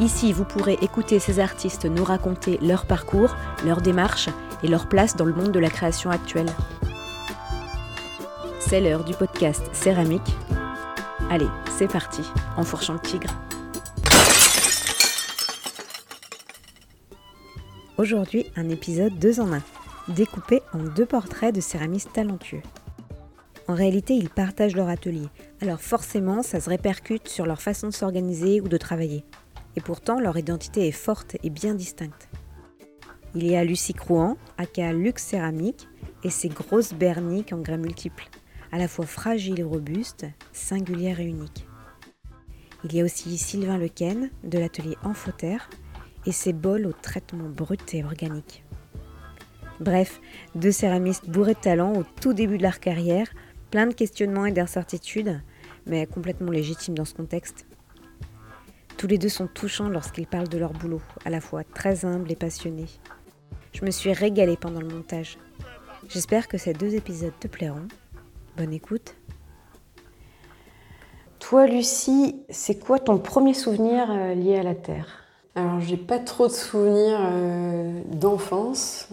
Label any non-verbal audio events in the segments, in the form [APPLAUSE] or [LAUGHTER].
Ici, vous pourrez écouter ces artistes nous raconter leur parcours, leur démarche et leur place dans le monde de la création actuelle. C'est l'heure du podcast Céramique. Allez, c'est parti, en fourchant le tigre. Aujourd'hui, un épisode 2 en 1, découpé en deux portraits de céramistes talentueux. En réalité, ils partagent leur atelier, alors forcément, ça se répercute sur leur façon de s'organiser ou de travailler et pourtant leur identité est forte et bien distincte. Il y a Lucie Crouan, aka Luxe Céramique, et ses grosses berniques en grès multiples, à la fois fragiles et robustes, singulières et uniques. Il y a aussi Sylvain Lequen, de l'atelier Amphoterre, et ses bols au traitement brut et organique. Bref, deux céramistes bourrés de talent au tout début de leur carrière, plein de questionnements et d'incertitudes, mais complètement légitimes dans ce contexte. Tous les deux sont touchants lorsqu'ils parlent de leur boulot, à la fois très humbles et passionnés. Je me suis régalée pendant le montage. J'espère que ces deux épisodes te plairont. Bonne écoute. Toi, Lucie, c'est quoi ton premier souvenir euh, lié à la Terre? Alors, j'ai pas trop de souvenirs euh, d'enfance.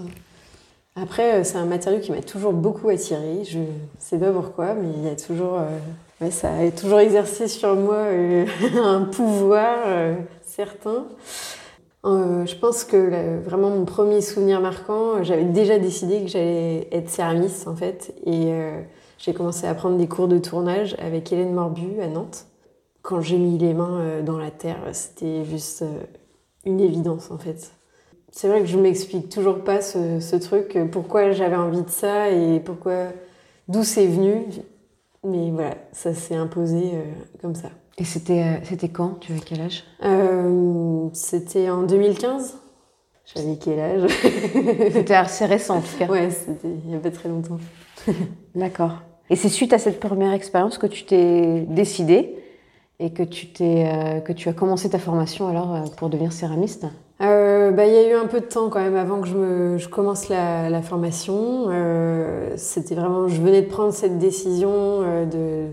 Après, euh, c'est un matériau qui m'a toujours beaucoup attiré. Je sais pas pourquoi, mais il y a toujours ça a toujours exercé sur moi euh, [LAUGHS] un pouvoir euh, certain. Euh, je pense que vraiment mon premier souvenir marquant, j'avais déjà décidé que j'allais être céramiste en fait. Et j'ai commencé à prendre des cours de tournage avec Hélène Morbu à Nantes. Quand j'ai mis les mains dans la terre, c'était juste une évidence en fait. C'est vrai que je m'explique toujours pas ce, ce truc, pourquoi j'avais envie de ça et pourquoi, d'où c'est venu. Mais voilà, ça s'est imposé euh, comme ça. Et c'était euh, c'était quand? Tu avais quel âge? Euh, C'était en 2015. J'avais quel âge? [LAUGHS] C'était assez récent en tout cas. Ouais, c'était il n'y a pas très longtemps. [LAUGHS] D'accord. Et c'est suite à cette première expérience que tu t'es décidé et que tu, t'es, que tu as commencé ta formation alors pour devenir céramiste? Bah, il y a eu un peu de temps quand même avant que je, me, je commence la, formation. Euh, c'était vraiment, je venais de prendre cette décision euh, de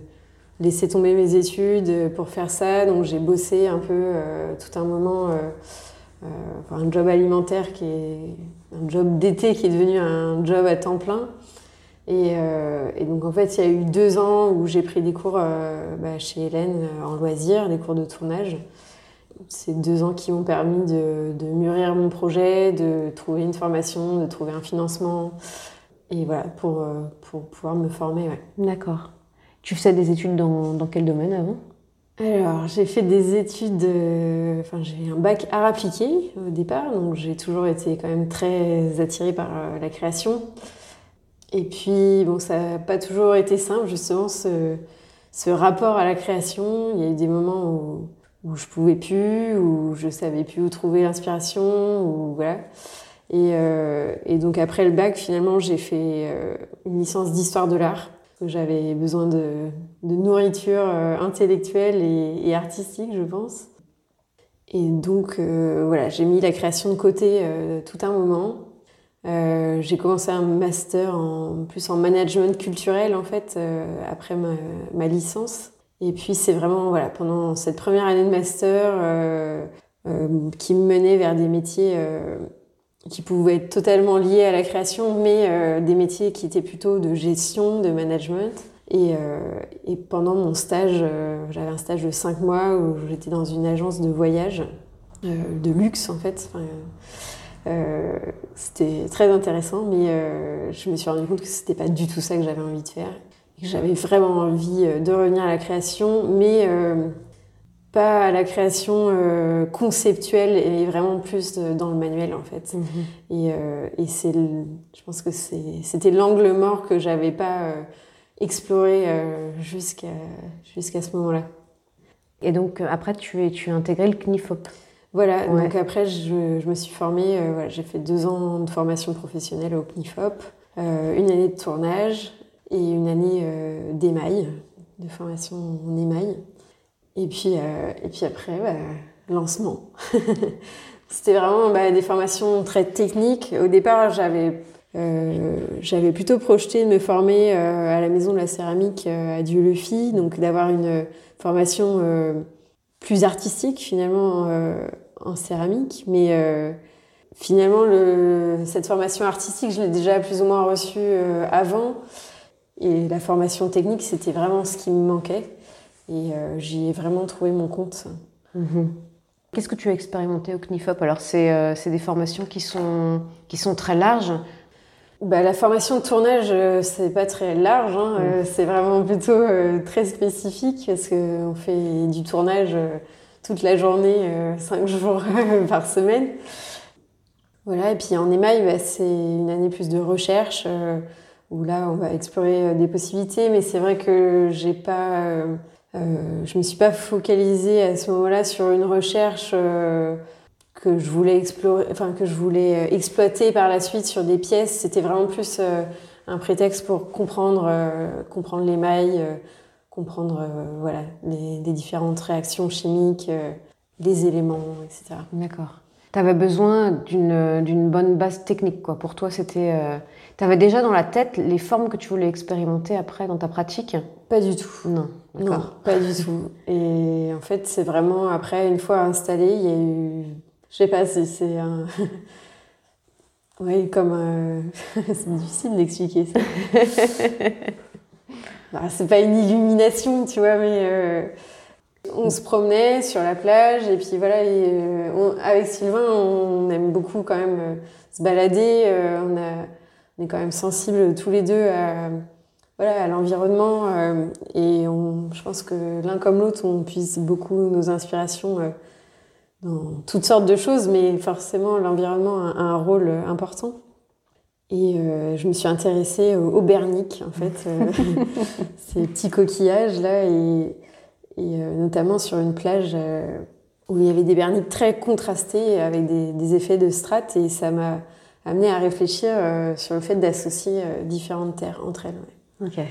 laisser tomber mes études pour faire ça. Donc j'ai bossé un peu euh, tout un moment, euh, un job alimentaire qui est un job d'été qui est devenu un job à temps plein. Et, et, donc en fait, il y a eu deux ans où j'ai pris des cours bah, chez Hélène en loisir, des cours de tournage ces deux ans qui m'ont permis de, mûrir mon projet, de trouver une formation, de trouver un financement. Et voilà, pour, euh, pour pouvoir me former. D'accord. Tu faisais des études dans, dans quel domaine avant? Alors, j'ai fait des études, enfin, j'ai un bac art appliqué au départ, donc j'ai toujours été quand même très attirée par euh, la création. Et puis, bon, ça n'a pas toujours été simple, justement, ce, ce rapport à la création. Il y a eu des moments où où je pouvais plus, où je savais plus où trouver l'inspiration, ou voilà. Et, euh, et, donc après le bac, finalement, j'ai fait euh, une licence d'histoire de l'art. J'avais besoin de, nourriture euh, intellectuelle et, artistique, je pense. Et donc voilà, j'ai mis la création de côté tout un moment. j'ai commencé un master en plus en management culturel en fait après ma licence. Et puis c'est vraiment voilà pendant cette première année de master euh, euh, qui me menait vers des métiers euh, qui pouvaient être totalement liés à la création, mais des métiers qui étaient plutôt de gestion, de management. Et, pendant mon stage, j'avais un stage de cinq mois où j'étais dans une agence de voyage de luxe en fait. C'était très intéressant, mais je me suis rendu compte que c'était pas du tout ça que j'avais envie de faire. J'avais vraiment envie euh, de revenir à la création, mais euh, pas à la création euh, conceptuelle et vraiment plus dans le manuel en fait. Mhm. Et, euh, et c'est, je pense que c'était l'angle mort que j'avais pas exploré jusqu'à jusqu'à ce moment-là. Et donc après tu es tu as intégré le CNIFOP. Voilà, donc après, je, je, me suis formée, voilà, j'ai fait deux ans de formation professionnelle au CNIFOP, une année de tournage et une année d'émail, de formation en émail. Et puis, et puis après, bah, lancement. [LAUGHS] C'était vraiment bah, des formations très techniques. Au départ, j'avais euh, j'avais plutôt projeté de me former euh, à la maison de la céramique euh, à Dieu-le-Fit, donc d'avoir une formation plus artistique finalement en céramique. Mais finalement, le, cette formation artistique, je l'ai déjà plus ou moins reçue avant. Et la formation technique, c'était vraiment ce qui me manquait. Et j'y ai vraiment trouvé mon compte. Mm-hmm. Qu'est-ce que tu as expérimenté au CNIFOP? Alors, c'est des formations qui sont, qui sont très larges bah, la formation de tournage, euh, c'est pas très large, hein. euh, c'est vraiment plutôt euh, très spécifique parce qu'on fait du tournage toute la journée, cinq [LAUGHS] jours par semaine. Voilà, et puis en émail, bah, c'est une année plus de recherche où là, on va explorer des possibilités, mais c'est vrai que j'ai pas, je me suis pas focalisée à ce moment-là sur une recherche que je voulais explorer, enfin que je voulais euh, exploiter par la suite sur des pièces. C'était vraiment plus euh, un prétexte pour comprendre, euh, comprendre les mailles, comprendre voilà les, les, différentes réactions chimiques, les éléments, etc. D'accord. Tu avais besoin d'une bonne base technique, quoi. Pour toi, c'était. Tu avais déjà dans la tête les formes que tu voulais expérimenter après dans ta pratique? Pas du tout. Non, non pas du tout. Et en fait, c'est vraiment après, une fois installé, il y a eu je sais pas si c'est un. [LAUGHS] oui, comme. Euh, [LAUGHS] c'est difficile d'expliquer ça. [LAUGHS] bah, c'est pas une illumination, tu vois, mais. Euh, on se promenait sur la plage et puis voilà, euh, avec Sylvain, on aime beaucoup quand même se balader. on, a, on, est quand même sensibles tous les deux à, voilà, à l'environnement et on, je pense que l'un comme l'autre, on puise beaucoup nos inspirations dans toutes sortes de choses, mais forcément l'environnement a, un rôle important. Et euh, je me suis intéressée aux, berniques, en fait, euh, [LAUGHS] ces petits coquillages là, et, et euh, notamment sur une plage où il y avait des berniques très contrastés avec des, des effets de strates, et ça m'a amené à réfléchir sur le fait d'associer différentes terres entre elles. Ok.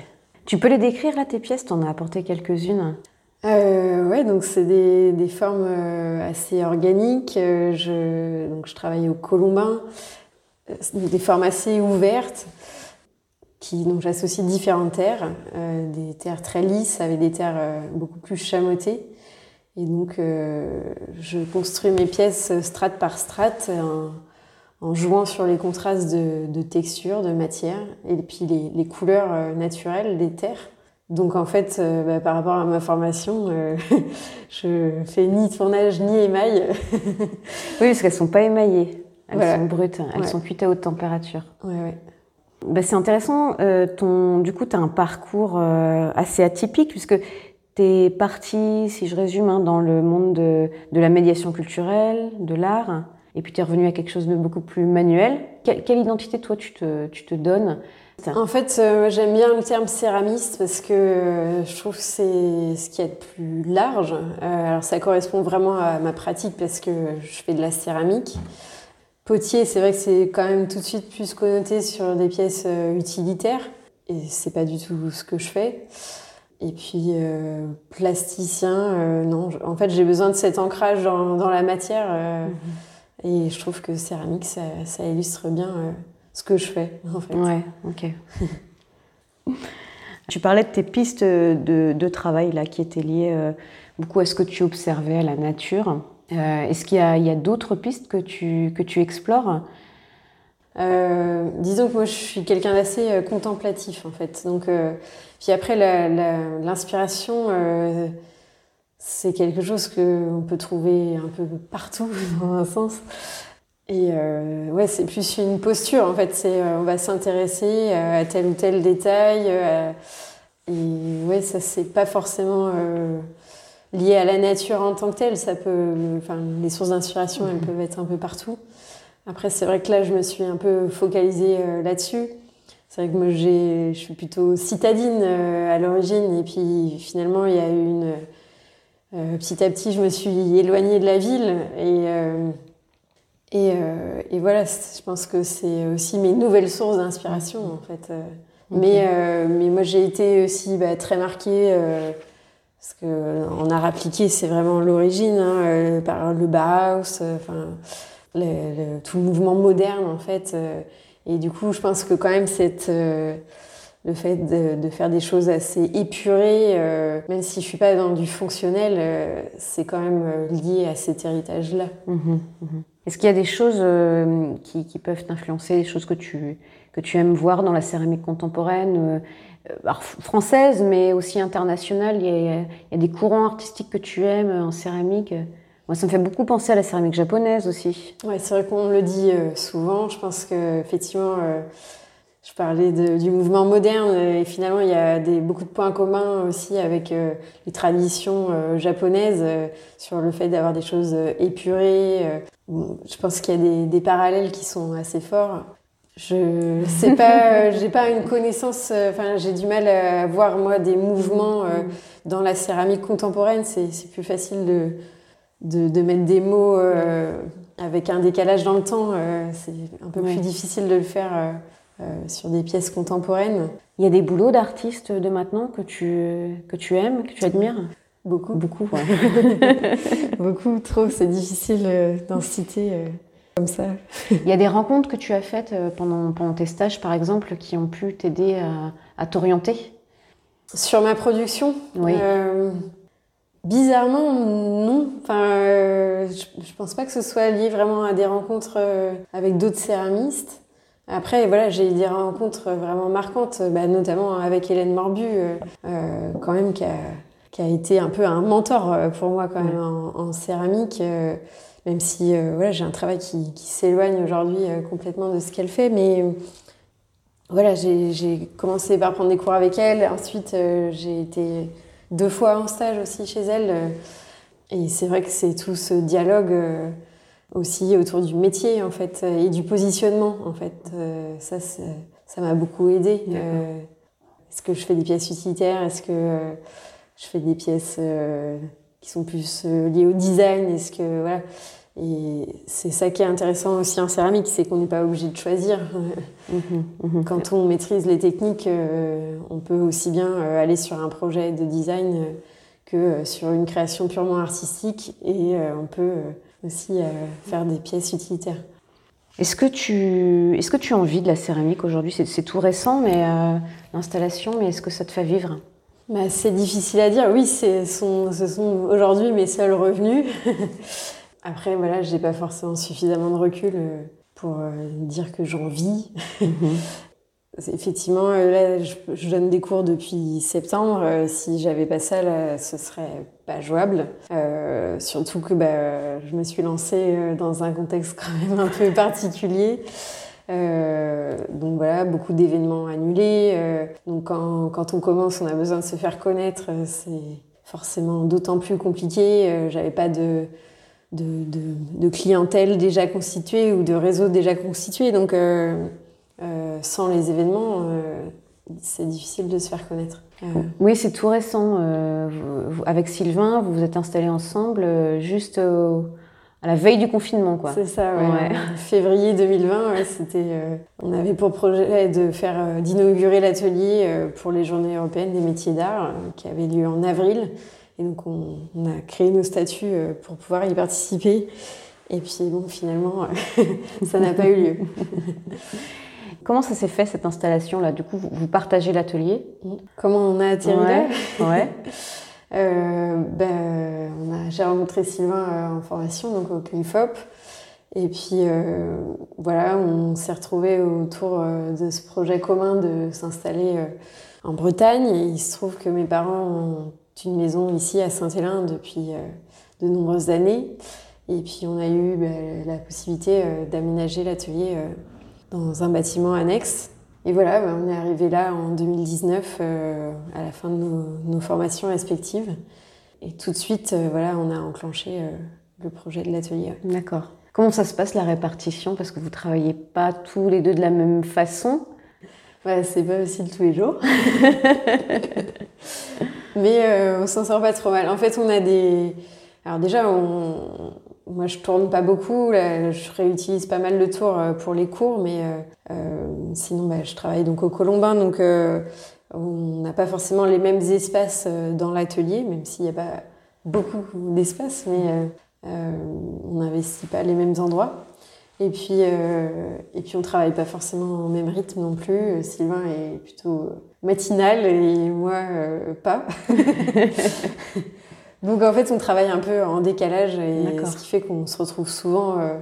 Tu peux les décrire là tes pièces? T'en as apporté quelques-unes? Euh, ouais, donc c'est des, des, formes euh, assez organiques. Euh, je, donc je travaille au colombin, euh, des formes assez ouvertes, qui donc j'associe différentes terres, euh, des terres très lisses avec des terres beaucoup plus chamottées. Et donc je construis mes pièces strate par strate en jouant sur les contrastes de, de texture, de matière, et puis les, les couleurs naturelles des terres. Donc en fait, euh, bah, par rapport à ma formation, euh, [LAUGHS] je fais ni tournage ni émail. [LAUGHS] oui, parce qu'elles sont pas émaillées, elles sont brutes, elles sont cuites à haute température. Ouais, ouais. Bah, c'est intéressant. Euh, ton, du coup, tu as un parcours assez atypique puisque tu es parti, si je résume, hein, dans le monde de, de, la médiation culturelle, de l'art, et puis tu es revenu à quelque chose de beaucoup plus manuel. Quelle, quelle identité, toi, tu te, tu te donnes? En fait, euh, j'aime bien le terme céramiste parce que euh, je trouve que c'est ce qui est de plus large. Euh, alors, ça correspond vraiment à ma pratique parce que je fais de la céramique. Potier, c'est vrai que c'est quand même tout de suite plus connoté sur des pièces utilitaires et c'est pas du tout ce que je fais. Et puis plasticien, non. En fait, j'ai besoin de cet ancrage dans, dans la matière mhm. Et je trouve que céramique, ça, ça illustre bien ce que je fais, en fait. Ouais, ok. [LAUGHS] tu parlais de tes pistes de, de, travail là, qui étaient liées euh, beaucoup à ce que tu observais à la nature. Euh, Est-ce qu'il y a, a d'autres pistes que tu, que tu explores? Euh, disons que moi je suis quelqu'un d'assez euh, contemplatif en fait. Donc, euh, puis après l'inspiration, c'est quelque chose qu'on peut trouver un peu partout [LAUGHS] dans un sens. Et euh, ouais, c'est plus une posture en fait. C'est euh, on va s'intéresser euh, à tel ou tel détail. Euh, et ouais, ça c'est pas forcément lié à la nature en tant que telle. Ça peut, enfin, les sources d'inspiration, elles mhm. peuvent être un peu partout. Après, c'est vrai que là, je me suis un peu focalisée là-dessus. C'est vrai que moi, je suis plutôt citadine à l'origine, et puis finalement, il y a eu une petit à petit, je me suis éloignée de la ville et, et, et, voilà, je pense que c'est aussi mes nouvelles sources d'inspiration en fait. Mais, mais moi, j'ai été aussi bah, très marquée parce qu'en art appliqué, c'est vraiment l'origine, hein, par le Bauhaus, enfin tout le mouvement moderne en fait. Euh, et du coup, je pense que quand même cette euh, le fait de, faire des choses assez épurées, euh, même si je suis pas dans du fonctionnel, c'est quand même lié à cet héritage-là. Mhm, mhm. Est-ce qu'il y a des choses qui, qui, peuvent t'influencer, des choses que tu, que tu aimes voir dans la céramique contemporaine, française, mais aussi internationale? Il y, a, il y, a, des courants artistiques que tu aimes en céramique? Moi, ça me fait beaucoup penser à la céramique japonaise aussi. Ouais, c'est vrai qu'on le dit euh, souvent. Je pense que effectivement, euh, je parlais du mouvement moderne et finalement, il y a des, beaucoup de points communs aussi avec euh, les traditions japonaises sur le fait d'avoir des choses épurées. je pense qu'il y a des, des, parallèles qui sont assez forts. Je sais pas, [LAUGHS] j'ai pas une connaissance. Enfin, j'ai du mal à voir moi des mouvements dans la céramique contemporaine. C'est plus facile de de, mettre des mots euh, avec un décalage dans le temps. Euh, c'est un peu plus difficile de le faire euh, sur des pièces contemporaines. Il y a des boulots d'artistes de maintenant que tu, que tu aimes, que tu admires? Beaucoup. Beaucoup, [LAUGHS] [LAUGHS] Beaucoup, trop. C'est difficile d'en citer comme ça. Il y a des rencontres que tu as faites pendant, pendant tes stages, par exemple, qui ont pu t'aider à, à t'orienter? Sur ma production? Oui. Bizarrement, non. Enfin, euh, je, pense pas que ce soit lié vraiment à des rencontres euh, avec d'autres céramistes. Après, voilà, j'ai eu des rencontres vraiment marquantes, bah, notamment avec Hélène Morbu, euh, quand même, qui a, qui a, été un peu un mentor pour moi quand même en, céramique, même si voilà, j'ai un travail qui, qui s'éloigne aujourd'hui complètement de ce qu'elle fait, mais voilà, j'ai commencé par prendre des cours avec elle. Ensuite, j'ai été deux fois en stage aussi chez elle. Euh, et c'est vrai que c'est tout ce dialogue euh, aussi autour du métier en fait et du positionnement en fait. Euh, ça, ça m'a beaucoup aidé. Est-ce que je fais des pièces utilitaires? Est-ce que je fais des pièces qui sont plus liées au design? Est-ce que voilà et c'est ça qui est intéressant aussi en céramique, c'est qu'on n'est pas obligé de choisir. [LAUGHS] Mhm, mhm. Quand on maîtrise les techniques, euh, on peut aussi bien euh, aller sur un projet de design euh, que sur une création purement artistique et on peut aussi faire des pièces utilitaires. Est-ce que, tu, est-ce que tu as envie de la céramique aujourd'hui? C'est, tout récent, mais l'installation, mais est-ce que ça te fait vivre? Bah, C'est difficile à dire. Oui, ce sont aujourd'hui mes seuls revenus. [LAUGHS] Après, voilà, j'ai pas forcément suffisamment de recul euh, pour euh, dire que j'en vis. [LAUGHS] Effectivement, euh, là, je, donne des cours depuis septembre. Si j'avais pas ça, là, ce serait pas jouable. surtout que bah, je me suis lancée dans un contexte [LAUGHS] quand même un peu particulier. donc voilà, beaucoup d'événements annulés. donc quand, quand, on commence, on a besoin de se faire connaître. C'est forcément d'autant plus compliqué. J'avais pas de de, clientèle déjà constituée ou de réseau déjà constitué. Donc, euh, euh, sans les événements, euh, c'est difficile de se faire connaître. Oui, c'est tout récent. avec Sylvain, vous vous êtes installés ensemble juste à la veille du confinement, quoi. C'est ça, ouais. Février 2020, c'était. on avait pour projet de faire, d'inaugurer l'atelier pour les Journées européennes des métiers d'art, qui avait lieu en avril. Et donc, on, a créé nos statuts euh, pour pouvoir y participer. Et puis, bon, finalement, [LAUGHS] ça n'a pas eu lieu. [LAUGHS] Comment ça s'est fait cette installation là Du coup, vous partagez l'atelier? Comment on a atterri là? [LAUGHS] ouais. euh, ben, J'ai rencontré Sylvain euh, en formation, donc au CLIFOP. Et puis euh, voilà, on s'est retrouvés autour de ce projet commun de s'installer en Bretagne. Et il se trouve que mes parents ont une maison ici à Saint-Hélène depuis euh, de nombreuses années. Et puis on a eu bah, la possibilité euh, d'aménager l'atelier euh, dans un bâtiment annexe. Et voilà, bah, on est arrivé là en 2019 à la fin de nos, formations respectives. Et tout de suite, voilà, on a enclenché le projet de l'atelier. D'accord. Comment ça se passe la répartition? Parce que vous travaillez pas tous les deux de la même façon. Ouais, c'est pas facile tous les jours. [LAUGHS] Mais on s'en sort pas trop mal. En fait, on a des. Alors, déjà, on... moi, je tourne pas beaucoup. je réutilise pas mal de tours pour les cours, mais sinon, bah, je travaille donc au Colombin. Donc, on n'a pas forcément les mêmes espaces dans l'atelier, même s'il n'y a pas beaucoup d'espace, mais on n'investit pas les mêmes endroits. Et puis, euh, et puis on travaille pas forcément au même rythme non plus. Sylvain est plutôt matinal et moi euh, pas. [LAUGHS] Donc en fait, on travaille un peu en décalage et ce qui fait qu'on se retrouve souvent. Euh,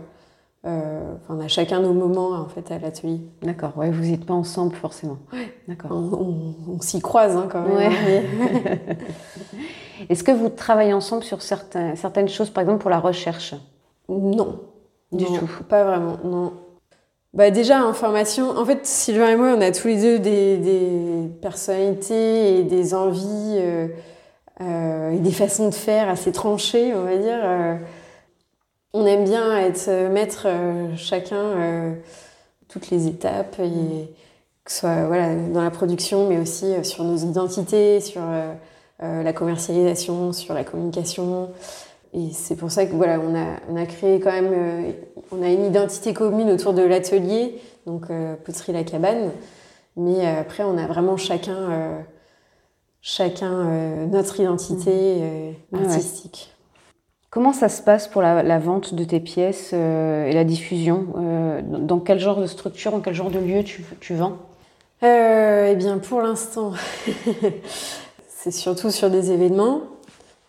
euh on a chacun nos moments en fait à l'atelier. D'accord. Ouais, vous n'êtes pas ensemble forcément. Ouais. D'accord. On, s'y croise hein, quand même. Ouais. [LAUGHS] Est-ce que vous travaillez ensemble sur certains, certaines choses, par exemple pour la recherche? Non. Du tout. Pas vraiment, non. Bah déjà en formation, en fait Sylvain et moi on a tous les deux des, des personnalités et des envies euh, euh, et des façons de faire assez tranchées on va dire. Euh, on aime bien être maître chacun toutes les étapes et que ce soit voilà, dans la production mais aussi sur nos identités, sur la commercialisation, sur la communication. Et c'est pour ça que voilà, on a, on a créé quand même, euh, on a une identité commune autour de l'atelier, donc euh, la Cabane. Mais euh, après, on a vraiment chacun, chacun notre identité mmh. artistique. Comment ça se passe pour la, vente de tes pièces et la diffusion Dans quel genre de structure, dans quel genre de lieu tu, tu vends? Eh bien, pour l'instant, [LAUGHS] c'est surtout sur des événements.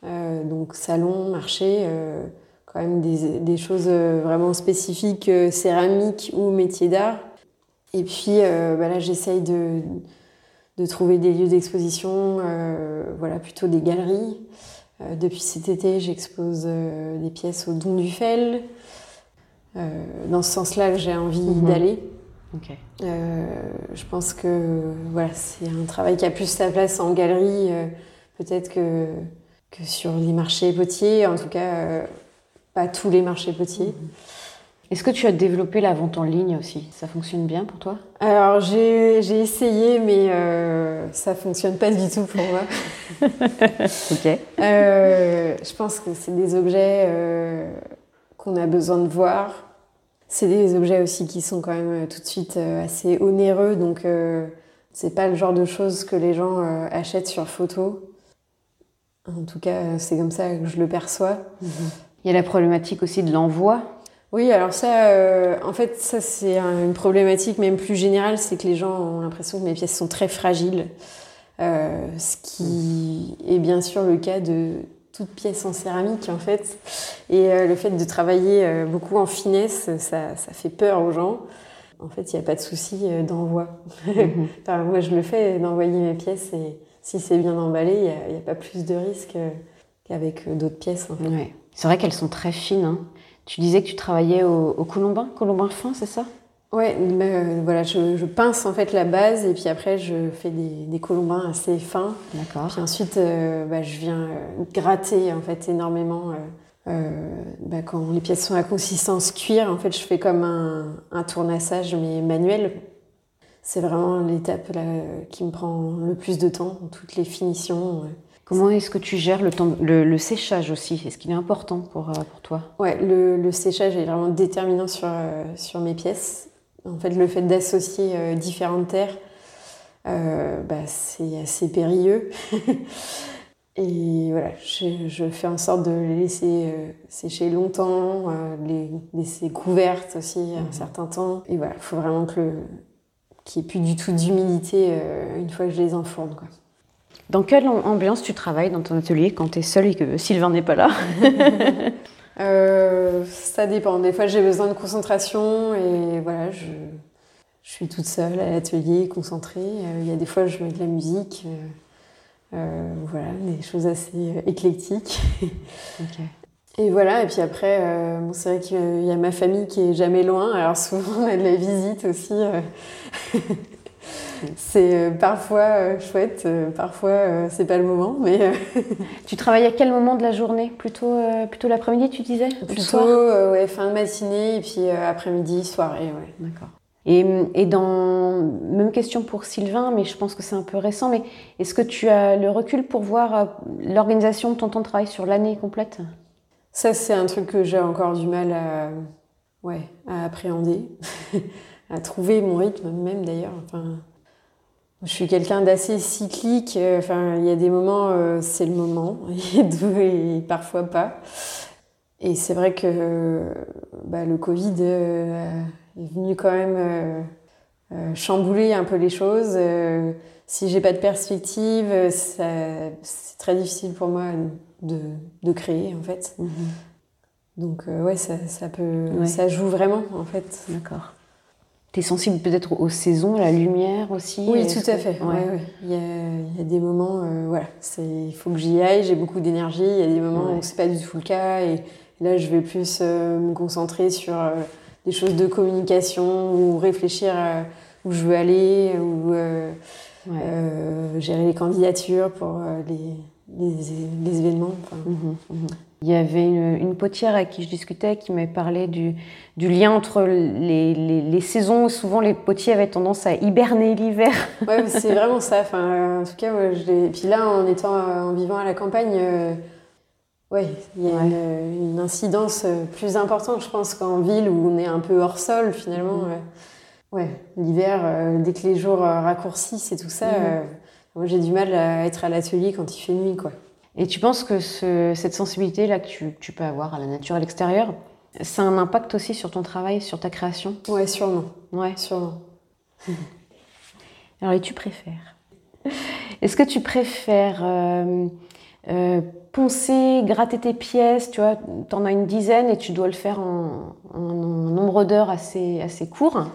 Euh, donc salon, marché, euh, quand même des, des choses euh, vraiment spécifiques, céramique ou métier d'art. Et puis bah là, j'essaye de, de, trouver des lieux d'exposition, voilà, plutôt des galeries. depuis cet été, j'expose des pièces au Don du Fel. dans ce sens-là, j'ai envie mhm. d'aller. je pense que voilà, c'est un travail qui a plus sa place en galerie. Peut-être que que sur les marchés potiers, en tout cas euh, pas tous les marchés potiers. Est-ce que tu as développé la vente en ligne aussi? Ça fonctionne bien pour toi? Alors j'ai essayé, mais euh, ça fonctionne pas du tout pour moi. [LAUGHS] ok. Euh, je pense que c'est des objets euh, qu'on a besoin de voir. C'est des objets aussi qui sont quand même tout de suite assez onéreux, donc c'est pas le genre de choses que les gens achètent sur photo. En tout cas, c'est comme ça que je le perçois. Il y a la problématique aussi de l'envoi. Oui, alors ça, euh, en fait, ça c'est une problématique même plus générale, c'est que les gens ont l'impression que mes pièces sont très fragiles, euh, ce qui est bien sûr le cas de toute pièce en céramique en fait. Et euh, le fait de travailler beaucoup en finesse, ça, ça, fait peur aux gens. En fait, il n'y a pas de souci d'envoi. [LAUGHS] Mhm. moi, je le fais d'envoyer mes pièces et si c'est bien emballé, il n'y a, pas plus de risque qu'avec d'autres pièces. C'est vrai qu'elles sont très fines. Hein. Tu disais que tu travaillais au, colombin, colombin fin, c'est ça? Ouais, euh, voilà, je, pince en fait la base et puis après je fais des, colombins assez fins. D'accord. Puis ensuite, euh, bah, je viens gratter en fait énormément. Bah, quand les pièces sont à consistance cuir, en fait, je fais comme un, un tournassage mais manuel c'est vraiment l'étape qui me prend le plus de temps, toutes les finitions. Comment est-ce que tu gères le, temps, le, séchage aussi? Est-ce qu'il est important pour, euh, pour toi? Ouais, le, séchage est vraiment déterminant sur, euh, sur mes pièces. En fait, le fait d'associer euh, différentes terres, bah, c'est assez périlleux. [LAUGHS] Et voilà, je, fais en sorte de les laisser sécher longtemps, les laisser couvertes aussi un mmh. certain temps. Et voilà, il faut vraiment qu'il n'y ait plus du tout d'humidité une fois que je les enfourne. Quoi. Dans quelle ambiance tu travailles dans ton atelier quand tu es seule et que Sylvain n'est pas là [LAUGHS] [LAUGHS] euh, Ça dépend. Des fois, j'ai besoin de concentration et voilà, je, je suis toute seule à l'atelier, concentrée. Euh, il y a des fois, je mets de la musique. voilà, des choses assez éclectiques. [LAUGHS] Et voilà, et puis après, euh, bon, c'est vrai qu'il y a ma famille qui est jamais loin, alors souvent on a de la visite aussi. Euh. C'est euh, parfois chouette, parfois c'est pas le moment, mais... [LAUGHS] tu travailles à quel moment de la journée? Plutôt, plutôt l'après-midi, tu disais? Plutôt, ouais, fin de matinée, et puis après-midi, soirée, ouais. D'accord. Et, et, dans même question pour Sylvain, mais je pense que c'est un peu récent. Mais est-ce que tu as le recul pour voir euh, l'organisation de ton temps de travail sur l'année complète? Ça, c'est un truc que j'ai encore du mal à, ouais, à appréhender, [LAUGHS] à trouver mon rythme même d'ailleurs. Enfin, je suis quelqu'un d'assez cyclique. Euh, enfin, il y a des moments, euh, c'est le moment, [LAUGHS] et parfois pas. Et c'est vrai que bah, le Covid est venu quand même euh, euh, chambouler un peu les choses. Euh, si j'ai pas de perspective, c'est très difficile pour moi de, de créer en fait. Mhm. Donc ouais, ça, ça peut, ça joue vraiment en fait. D'accord. Tu es sensible peut-être aux saisons, à la lumière aussi Oui, tout à fait. Ouais. Il, y a, il, y a, des moments, voilà, il faut que j'y aille, j'ai beaucoup d'énergie. Il y a des moments où c'est pas du tout le cas. Et là, je vais plus me concentrer sur des choses de communication ou réfléchir où je veux aller ou euh, euh, gérer les candidatures pour euh, les, les, événements. Mhm, mhm. Il y avait une, potière avec qui je discutais qui m'avait parlé du, du, lien entre les, les, saisons. Souvent, les potiers avaient tendance à hiberner l'hiver. [LAUGHS] Oui, c'est vraiment ça. Enfin, en tout cas, moi, je Puis là, en étant en vivant à la campagne, oui, il y a une, incidence euh, plus importante, je pense, qu'en ville où on est un peu hors sol finalement. Mm. Ouais, l'hiver, euh, dès que les jours euh, raccourcissent et tout ça, mm. moi j'ai du mal à être à l'atelier quand il fait nuit, quoi. Et tu penses que cette sensibilité-là que tu, peux avoir à la nature, à l'extérieur, ça a un impact aussi sur ton travail, sur ta création? Ouais, sûrement. Ouais, sûrement. [LAUGHS] Alors, et tu préfères? Est-ce que tu préfères euh, poncer, gratter tes pièces, tu vois, tu en as une dizaine et tu dois le faire en, nombre d'heures assez, assez court?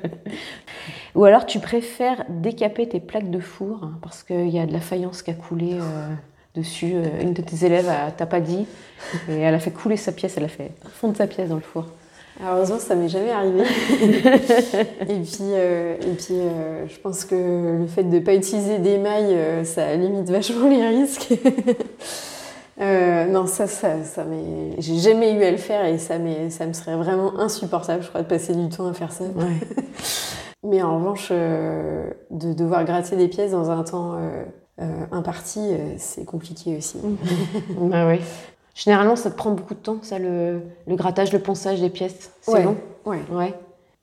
[LAUGHS] Ou alors tu préfères décaper tes plaques de four hein, parce qu'il y a de la faïence qui a coulé euh, dessus. Euh, une de tes élèves t'a pas dit et elle a fait couler sa pièce, elle a fait fondre sa pièce dans le four. heureusement, ça m'est jamais arrivé. [LAUGHS] et puis, euh, et puis euh, je pense que le fait de ne pas utiliser des mailles, euh, ça limite vachement les risques. [LAUGHS] non, ça, ça, ça j'ai jamais eu à le faire et ça, ça me serait vraiment insupportable, je crois, de passer du temps à faire ça. [LAUGHS] Mais en revanche, de devoir gratter des pièces dans un temps imparti, c'est compliqué aussi. bah [LAUGHS] oui. Généralement, ça te prend beaucoup de temps, ça, le, le grattage, le ponçage des pièces. C'est long Ouais. ouais.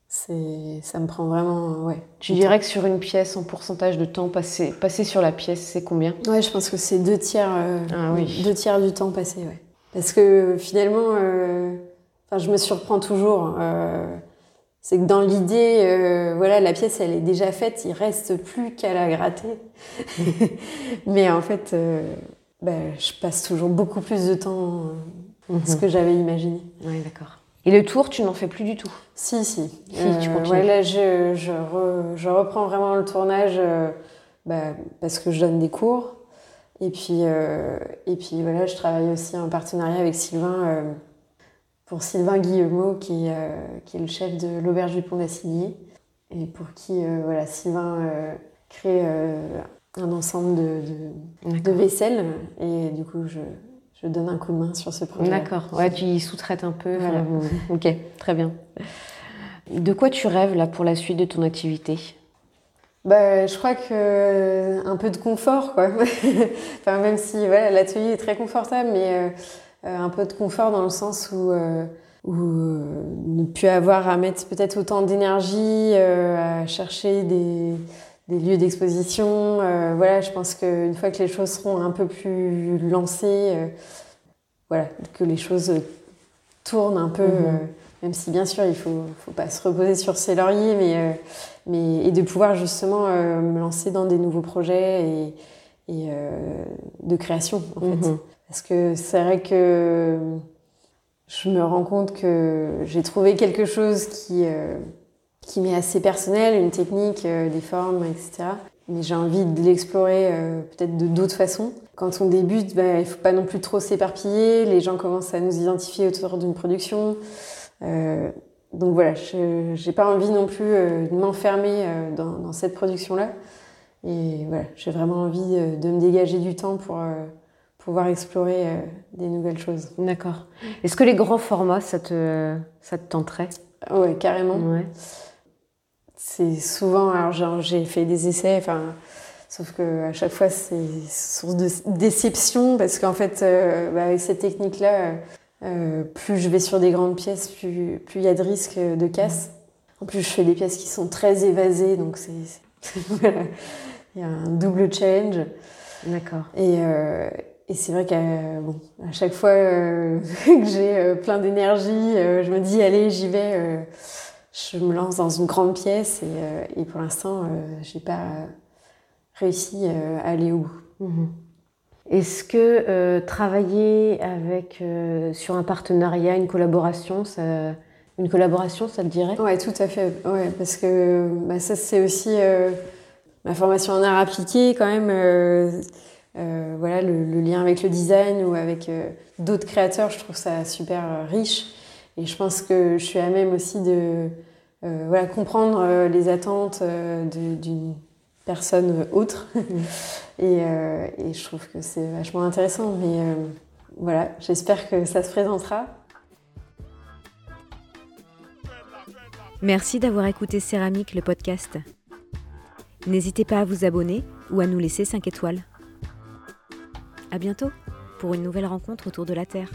C'est, ça me prend vraiment. Ouais. Tu dirais que sur une pièce, en pourcentage de temps passé, passé sur la pièce, c'est combien? Ouais, je pense que c'est deux tiers, euh, ah, oui. deux tiers du temps passé. Ouais. Parce que finalement, euh, je me surprends toujours. Euh, c'est que dans l'idée, voilà, la pièce, elle est déjà faite, il reste plus qu'à la gratter. [LAUGHS] Mais en fait, ben, je passe toujours beaucoup plus de temps que ce mhm. que j'avais imaginé. Oui, d'accord. Et le tour, tu n'en fais plus du tout? Si, si. si tu euh, ouais, là, je, je, je, reprends vraiment le tournage euh, bah, parce que je donne des cours. Et puis, euh, et puis voilà, je travaille aussi en partenariat avec Sylvain, pour Sylvain Guillemot, qui, qui est le chef de l'Auberge du Pont d'Assigny, et pour qui voilà, Sylvain crée un ensemble de, de, vaisselle. Et du coup, je, je, donne un coup de main sur ce projet. D'accord. Ouais, tu y sous-traites un peu. [LAUGHS] ok, très bien. De quoi tu rêves là pour la suite de ton activité? Bah, je crois que un peu de confort, quoi. [LAUGHS] enfin, même si voilà, l'atelier est très confortable, mais euh, un peu de confort dans le sens où, euh, où euh, ne plus avoir à mettre peut-être autant d'énergie à chercher des, des lieux d'exposition. Euh, voilà, je pense qu'une fois que les choses seront un peu plus lancées, euh, voilà, que les choses tournent un peu, mhm. euh, même si bien sûr il faut, faut pas se reposer sur ses lauriers, mais, mais et de pouvoir justement me lancer dans des nouveaux projets et, et de création en fait. Parce que c'est vrai que je me rends compte que j'ai trouvé quelque chose qui qui m'est assez personnel, une technique, euh, des formes, etc. Mais j'ai envie de l'explorer euh, peut-être de d'autres façons. Quand on débute, bah, il faut pas non plus trop s'éparpiller. Les gens commencent à nous identifier autour d'une production. Euh, donc voilà, je n'ai pas envie non plus de m'enfermer dans, dans, cette production-là. Et voilà, j'ai vraiment envie de me dégager du temps pour pouvoir explorer des nouvelles choses. D'accord. Est-ce que les grands formats, ça te, ça te tenterait? Ouais, carrément. Ouais. c'est souvent, alors j'ai fait des essais, enfin, sauf que à chaque fois c'est source de déception parce qu'en fait, euh, bah, avec cette technique-là, euh, plus je vais sur des grandes pièces, plus il y a de risques de casse. En plus, je fais des pièces qui sont très évasées, donc c'est [LAUGHS] il y a un double challenge. D'accord. Et, euh, et c'est vrai qu'à bon, à chaque fois [LAUGHS] que j'ai plein d'énergie, je me dis allez, j'y vais je me lance dans une grande pièce et, euh, pour l'instant, euh, je n'ai pas réussi euh, à aller au bout. Mhm. Est-ce que travailler avec, sur un partenariat, une collaboration, ça, une collaboration, ça te dirait? Oui, tout à fait. Ouais, parce que bah, ça, c'est aussi ma formation en art appliqué, quand même. Voilà, le, lien avec le design ou avec d'autres créateurs, je trouve ça super riche. Et je pense que je suis à même aussi de euh, voilà, comprendre euh, les attentes euh, d'une personne autre. [LAUGHS] et, et, je trouve que c'est vachement intéressant. Mais voilà, j'espère que ça se présentera. Merci d'avoir écouté Céramique, le podcast. N'hésitez pas à vous abonner ou à nous laisser 5 étoiles. À bientôt pour une nouvelle rencontre autour de la Terre.